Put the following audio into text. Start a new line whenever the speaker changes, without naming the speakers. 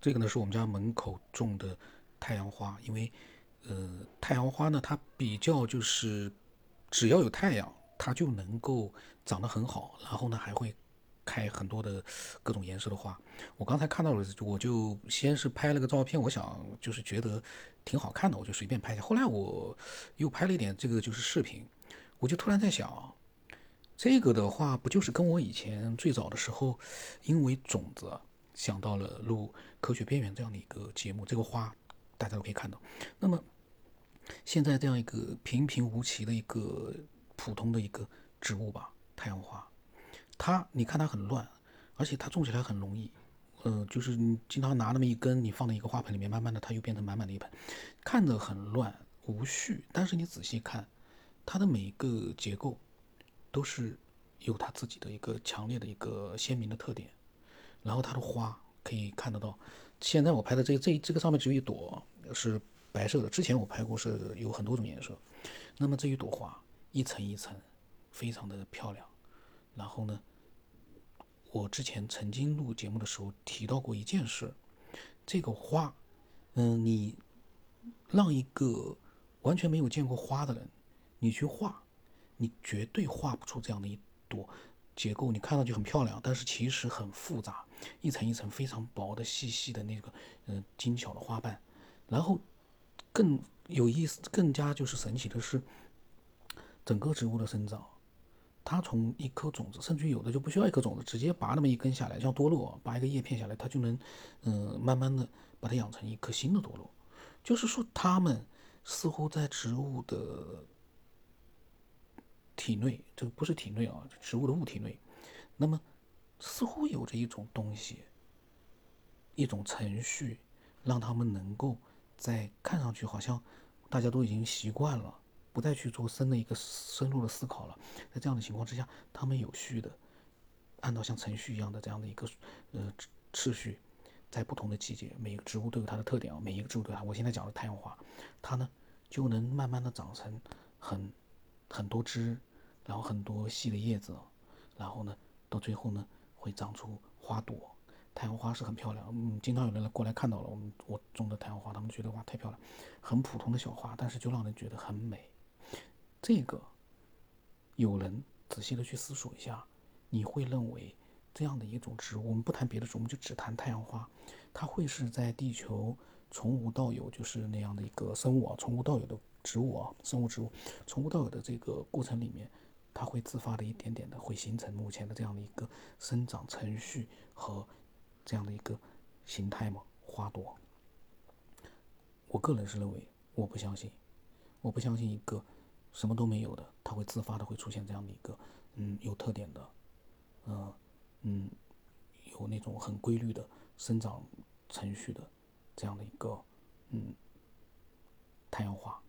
这个呢是我们家门口种的太阳花，因为呃太阳花呢它比较就是只要有太阳，它就能够长得很好，然后呢还会开很多的各种颜色的花。我刚才看到了，我就先是拍了个照片，我想就是觉得挺好看的，我就随便拍一下。后来我又拍了一点这个就是视频，我就突然在想。这个的话，不就是跟我以前最早的时候，因为种子想到了录《科学边缘》这样的一个节目。这个花大家都可以看到。那么现在这样一个平平无奇的一个普通的一个植物吧，太阳花，它你看它很乱，而且它种起来很容易。呃，就是你经常拿那么一根，你放在一个花盆里面，慢慢的它又变成满满的一盆，看着很乱无序。但是你仔细看它的每一个结构。都是有它自己的一个强烈的一个鲜明的特点，然后它的花可以看得到。现在我拍的这这这个上面只有一朵是白色的，之前我拍过是有很多种颜色。那么这一朵花一层一层，非常的漂亮。然后呢，我之前曾经录节目的时候提到过一件事，这个花，嗯，你让一个完全没有见过花的人，你去画。你绝对画不出这样的一朵结构，你看上去很漂亮，但是其实很复杂，一层一层非常薄的、细细的那个，嗯，精巧的花瓣。然后更有意思、更加就是神奇的是，整个植物的生长，它从一颗种子，甚至有的就不需要一颗种子，直接拔那么一根下来，像多肉，拔一个叶片下来，它就能，嗯，慢慢的把它养成一颗新的多肉。就是说，它们似乎在植物的。体内，这个不是体内啊，植物的物体内，那么似乎有着一种东西，一种程序，让他们能够在看上去好像大家都已经习惯了，不再去做深的一个深入的思考了。在这样的情况之下，他们有序的按照像程序一样的这样的一个呃次序，在不同的季节，每一个植物都有它的特点啊，每一个植物都有它。我现在讲的太阳花，它呢就能慢慢的长成很很多枝。然后很多细的叶子，然后呢，到最后呢，会长出花朵。太阳花是很漂亮，嗯，经常有人来过来看到了我们我种的太阳花，他们觉得哇太漂亮，很普通的小花，但是就让人觉得很美。这个有人仔细的去思索一下，你会认为这样的一种植物，我们不谈别的植物，我们就只谈太阳花，它会是在地球从无到有，就是那样的一个生物啊，从无到有的植物啊，生物植物从无到有的这个过程里面。它会自发的一点点的会形成目前的这样的一个生长程序和这样的一个形态吗？花朵，我个人是认为，我不相信，我不相信一个什么都没有的，它会自发的会出现这样的一个嗯有特点的，嗯嗯有那种很规律的生长程序的这样的一个嗯太阳花。